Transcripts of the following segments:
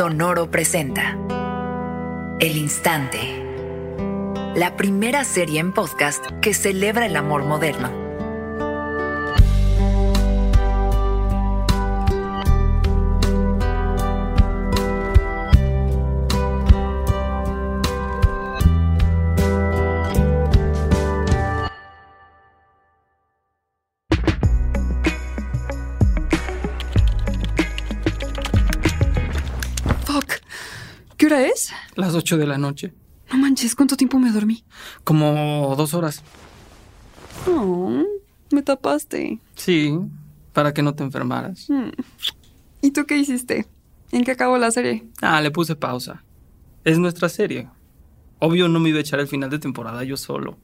Sonoro presenta El Instante, la primera serie en podcast que celebra el amor moderno. Las 8 de la noche. No manches, ¿cuánto tiempo me dormí? Como dos horas. Oh, me tapaste. Sí, para que no te enfermaras. Hmm. ¿Y tú qué hiciste? ¿En qué acabó la serie? Ah, le puse pausa. Es nuestra serie. Obvio no me iba a echar el final de temporada yo solo.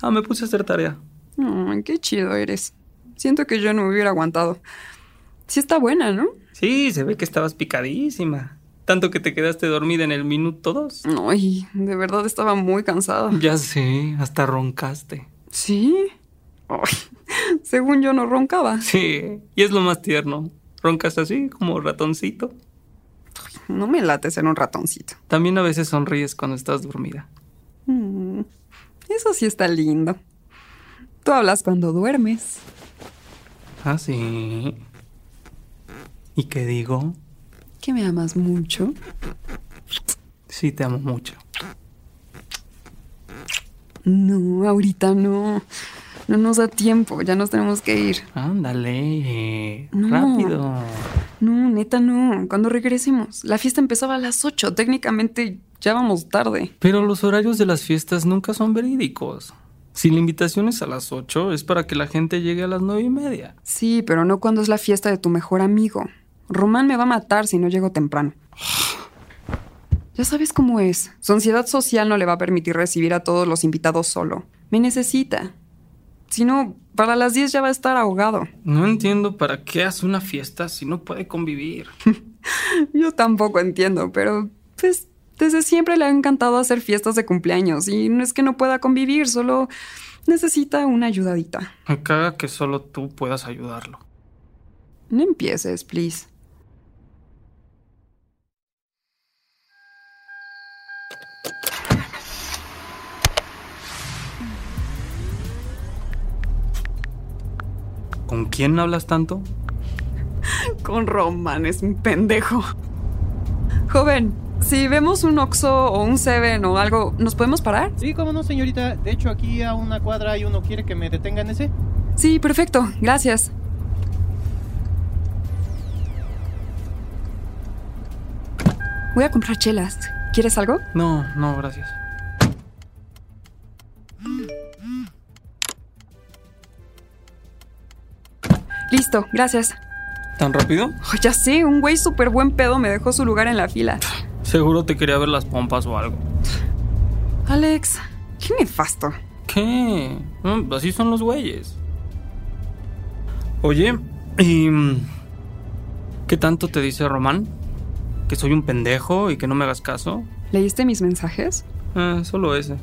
Ah, me puse a hacer tarea. Ay, qué chido eres. Siento que yo no me hubiera aguantado. Sí está buena, ¿no? Sí, se ve que estabas picadísima. Tanto que te quedaste dormida en el minuto dos. Ay, de verdad estaba muy cansada. Ya sé, hasta roncaste. ¿Sí? Ay, según yo no roncaba. Sí, y es lo más tierno. Roncas así, como ratoncito. No me late ser un ratoncito. También a veces sonríes cuando estás dormida. Mm, Eso sí está lindo. Tú hablas cuando duermes. Ah, sí. ¿Y qué digo? Que me amas mucho. Sí, te amo mucho. No, ahorita no. No nos da tiempo, ya nos tenemos que ir. Ándale, No. rápido. No, neta no. Cuando regresemos. La fiesta empezaba a las 8. Técnicamente ya vamos tarde. Pero los horarios de las fiestas nunca son verídicos. Si la invitación es a las 8, es para que la gente llegue a las nueve y media. Sí, pero no cuando es la fiesta de tu mejor amigo. Román me va a matar si no llego temprano. Ya sabes cómo es. Su ansiedad social no le va a permitir recibir a todos los invitados solo. Me necesita. Si no, para las 10 ya va a estar ahogado. No entiendo para qué hace una fiesta si no puede convivir. Yo tampoco entiendo, pero pues desde siempre le ha encantado hacer fiestas de cumpleaños y no es que no pueda convivir, solo necesita una ayudadita. Me caga que solo tú puedas ayudarlo. No empieces, please. ¿Con quién hablas tanto? Con Roman, es un pendejo. Joven, si vemos un Oxxo o un Seven o algo, ¿nos podemos parar? Sí, cómo no, señorita. De hecho, aquí a una cuadra hay uno. ¿Quiere que me detenga en ese? Sí, perfecto, gracias. Voy a comprar chelas. ¿Quieres algo? No, no, gracias. Listo, gracias. ¿Tan rápido? Oh, ya sé, un güey súper buen pedo me dejó su lugar en la fila. Seguro te quería ver las pompas o algo. Alex, qué nefasto. ¿Qué? Así son los güeyes. Oye, ¿y mm, qué tanto te dice Román? ¿Que soy un pendejo y que no me hagas caso? ¿Leíste mis mensajes? Eh, solo ese.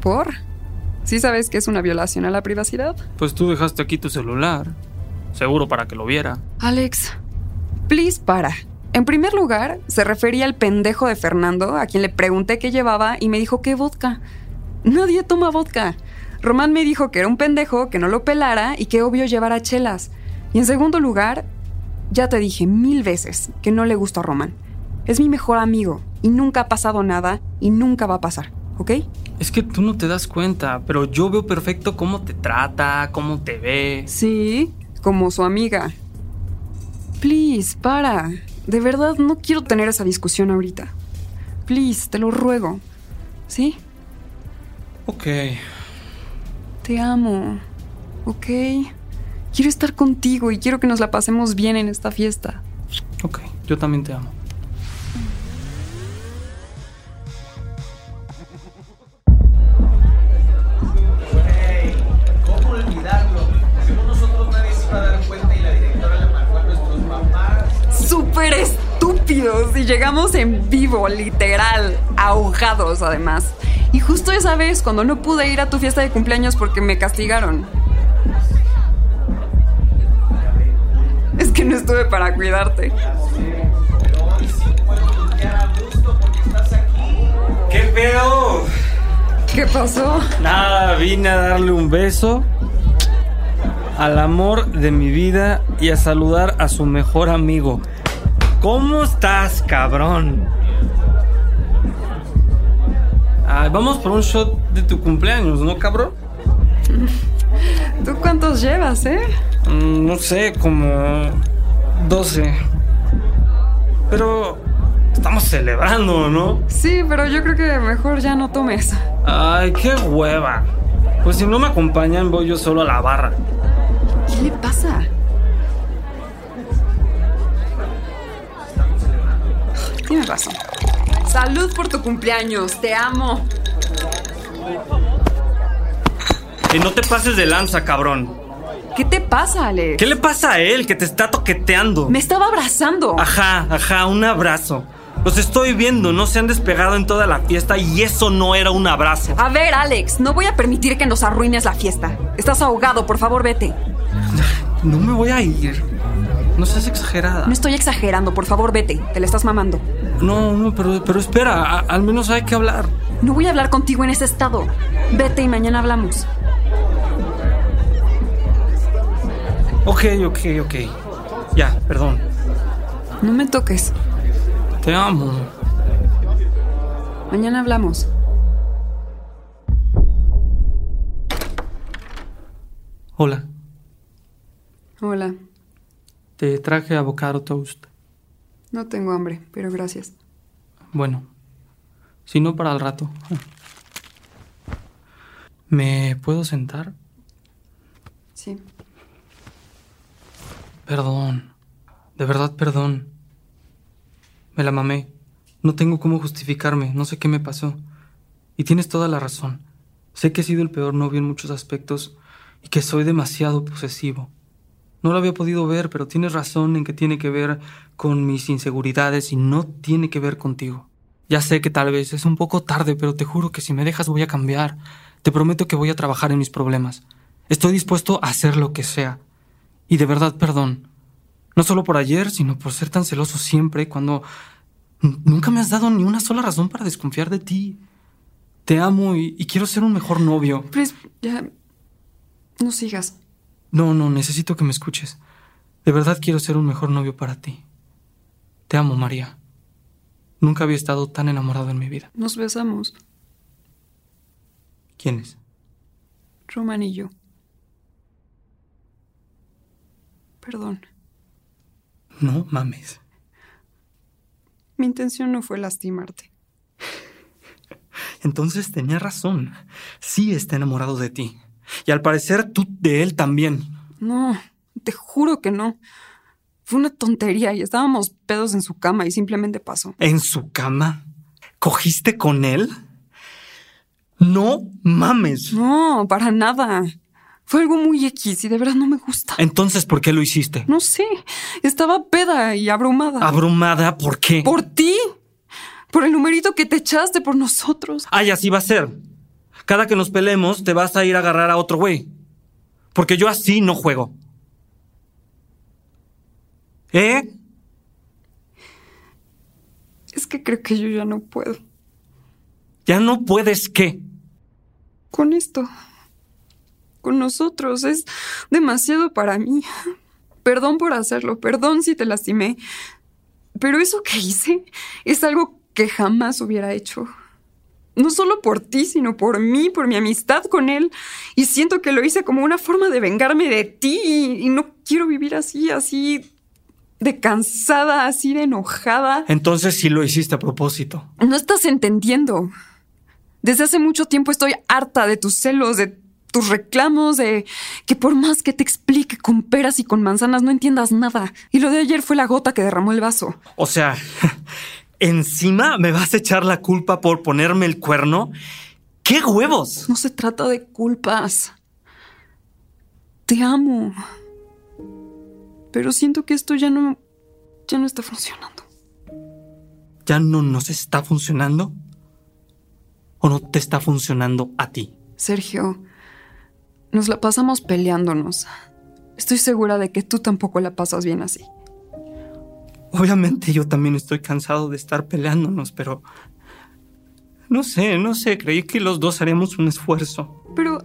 ¿Por? ¿Sí sabes que es una violación a la privacidad? Pues tú dejaste aquí tu celular. Seguro para que lo viera. Alex, please para. En primer lugar, se refería al pendejo de Fernando, a quien le pregunté qué llevaba y me dijo que vodka. Nadie toma vodka. Román me dijo que era un pendejo, que no lo pelara y que obvio llevara chelas. Y en segundo lugar, ya te dije mil veces que no le gusta a Román. Es mi mejor amigo y nunca ha pasado nada y nunca va a pasar, ¿ok? Es que tú no te das cuenta, pero yo veo perfecto cómo te trata, cómo te ve. Sí, como su amiga. Please, para. De verdad, no quiero tener esa discusión ahorita. Please, te lo ruego. ¿Sí? Ok. Te amo. ¿Ok? Quiero estar contigo y quiero que nos la pasemos bien en esta fiesta. Ok, yo también te amo. Y llegamos en vivo, literal. Ahogados, además. Y justo esa vez, cuando no pude ir a tu fiesta de cumpleaños porque me castigaron. Es que no estuve para cuidarte. ¿Qué pedo? ¿Qué pasó? Nada, vine a darle un beso al amor de mi vida y a saludar a su mejor amigo. ¿Cómo estás, cabrón? Ay, vamos por un shot de tu cumpleaños, ¿no, cabrón? ¿Tú cuántos llevas, eh? Mm, no sé, como 12. Pero estamos celebrando, ¿no? Sí, pero yo creo que mejor ya no tomes. Ay, qué hueva. Pues si no me acompañan, voy yo solo a la barra. ¿Qué le pasa? Razón. Salud por tu cumpleaños, te amo. Y no te pases de lanza, cabrón. ¿Qué te pasa, Alex? ¿Qué le pasa a él que te está toqueteando? Me estaba abrazando. Ajá, ajá, un abrazo. Los estoy viendo, no se han despegado en toda la fiesta y eso no era un abrazo. A ver, Alex, no voy a permitir que nos arruines la fiesta. Estás ahogado, por favor, vete. No me voy a ir. No seas exagerada. No estoy exagerando, por favor, vete. Te le estás mamando. No, no, pero, pero espera, a- al menos hay que hablar. No voy a hablar contigo en ese estado. Vete y mañana hablamos. Ok, ok, ok. Ya, perdón. No me toques. Te amo. Mañana hablamos. Hola, Hola. Te traje avocado toast. No tengo hambre, pero gracias. Bueno, si no para el rato. ¿Me puedo sentar? Sí. Perdón. De verdad, perdón. Me la mamé. No tengo cómo justificarme. No sé qué me pasó. Y tienes toda la razón. Sé que he sido el peor novio en muchos aspectos y que soy demasiado posesivo. No lo había podido ver, pero tienes razón en que tiene que ver con mis inseguridades y no tiene que ver contigo. Ya sé que tal vez es un poco tarde, pero te juro que si me dejas voy a cambiar. Te prometo que voy a trabajar en mis problemas. Estoy dispuesto a hacer lo que sea. Y de verdad, perdón. No solo por ayer, sino por ser tan celoso siempre cuando nunca me has dado ni una sola razón para desconfiar de ti. Te amo y, y quiero ser un mejor novio. Pues ya. No sigas. No, no, necesito que me escuches. De verdad quiero ser un mejor novio para ti. Te amo, María. Nunca había estado tan enamorado en mi vida. Nos besamos, ¿Quién es? Roman y yo. Perdón. No mames. Mi intención no fue lastimarte. Entonces tenía razón. Sí está enamorado de ti. Y al parecer tú de él también. No, te juro que no. Fue una tontería y estábamos pedos en su cama y simplemente pasó. ¿En su cama? ¿Cogiste con él? No mames. No, para nada. Fue algo muy X y de verdad no me gusta. Entonces, ¿por qué lo hiciste? No sé, estaba peda y abrumada. Abrumada, ¿por qué? Por ti. Por el numerito que te echaste por nosotros. Ay, así va a ser. Cada que nos peleemos, te vas a ir a agarrar a otro güey. Porque yo así no juego. ¿Eh? Es que creo que yo ya no puedo. Ya no puedes qué. Con esto. Con nosotros. Es demasiado para mí. Perdón por hacerlo. Perdón si te lastimé. Pero eso que hice es algo que jamás hubiera hecho. No solo por ti, sino por mí, por mi amistad con él. Y siento que lo hice como una forma de vengarme de ti. Y no quiero vivir así, así de cansada, así de enojada. Entonces sí lo hiciste a propósito. No estás entendiendo. Desde hace mucho tiempo estoy harta de tus celos, de tus reclamos, de que por más que te explique con peras y con manzanas no entiendas nada. Y lo de ayer fue la gota que derramó el vaso. O sea, ¿encima me vas a echar la culpa por ponerme el cuerno? ¡Qué huevos! No se trata de culpas. Te amo. Pero siento que esto ya no ya no está funcionando. ¿Ya no nos está funcionando? ¿O no te está funcionando a ti? Sergio, nos la pasamos peleándonos. Estoy segura de que tú tampoco la pasas bien así. Obviamente yo también estoy cansado de estar peleándonos, pero No sé, no sé, creí que los dos haremos un esfuerzo. Pero,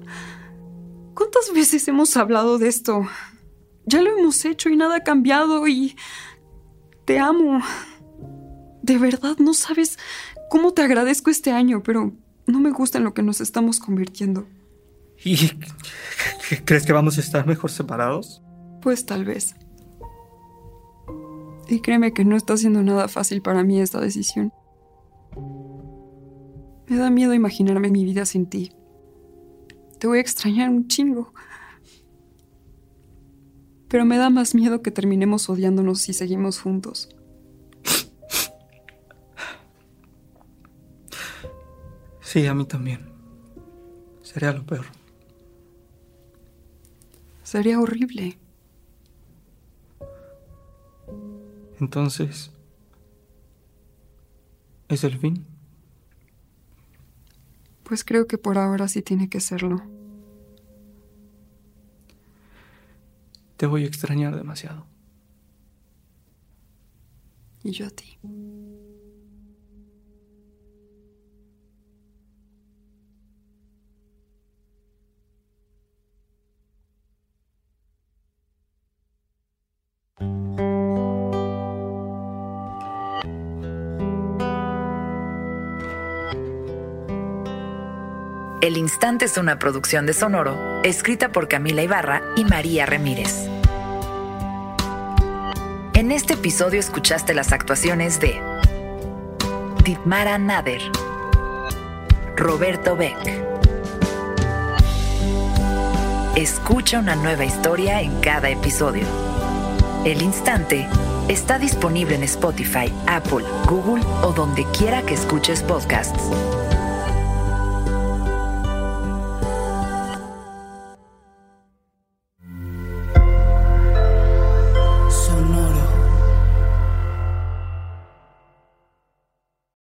¿cuántas veces hemos hablado de esto? Ya lo hemos hecho y nada ha cambiado y... Te amo. De verdad, no sabes cómo te agradezco este año, pero no me gusta en lo que nos estamos convirtiendo. ¿Y crees que vamos a estar mejor separados? Pues tal vez. Y créeme que no está siendo nada fácil para mí esta decisión. Me da miedo imaginarme mi vida sin ti. Te voy a extrañar un chingo. Pero me da más miedo que terminemos odiándonos si seguimos juntos. Sí, a mí también. Sería lo peor. Sería horrible. Entonces, ¿es el fin? Pues creo que por ahora sí tiene que serlo. Te voy a extrañar demasiado. Y yo a ti. El Instante es una producción de Sonoro, escrita por Camila Ibarra y María Ramírez. En este episodio escuchaste las actuaciones de Ditmara Nader, Roberto Beck. Escucha una nueva historia en cada episodio. El Instante está disponible en Spotify, Apple, Google o donde quiera que escuches podcasts.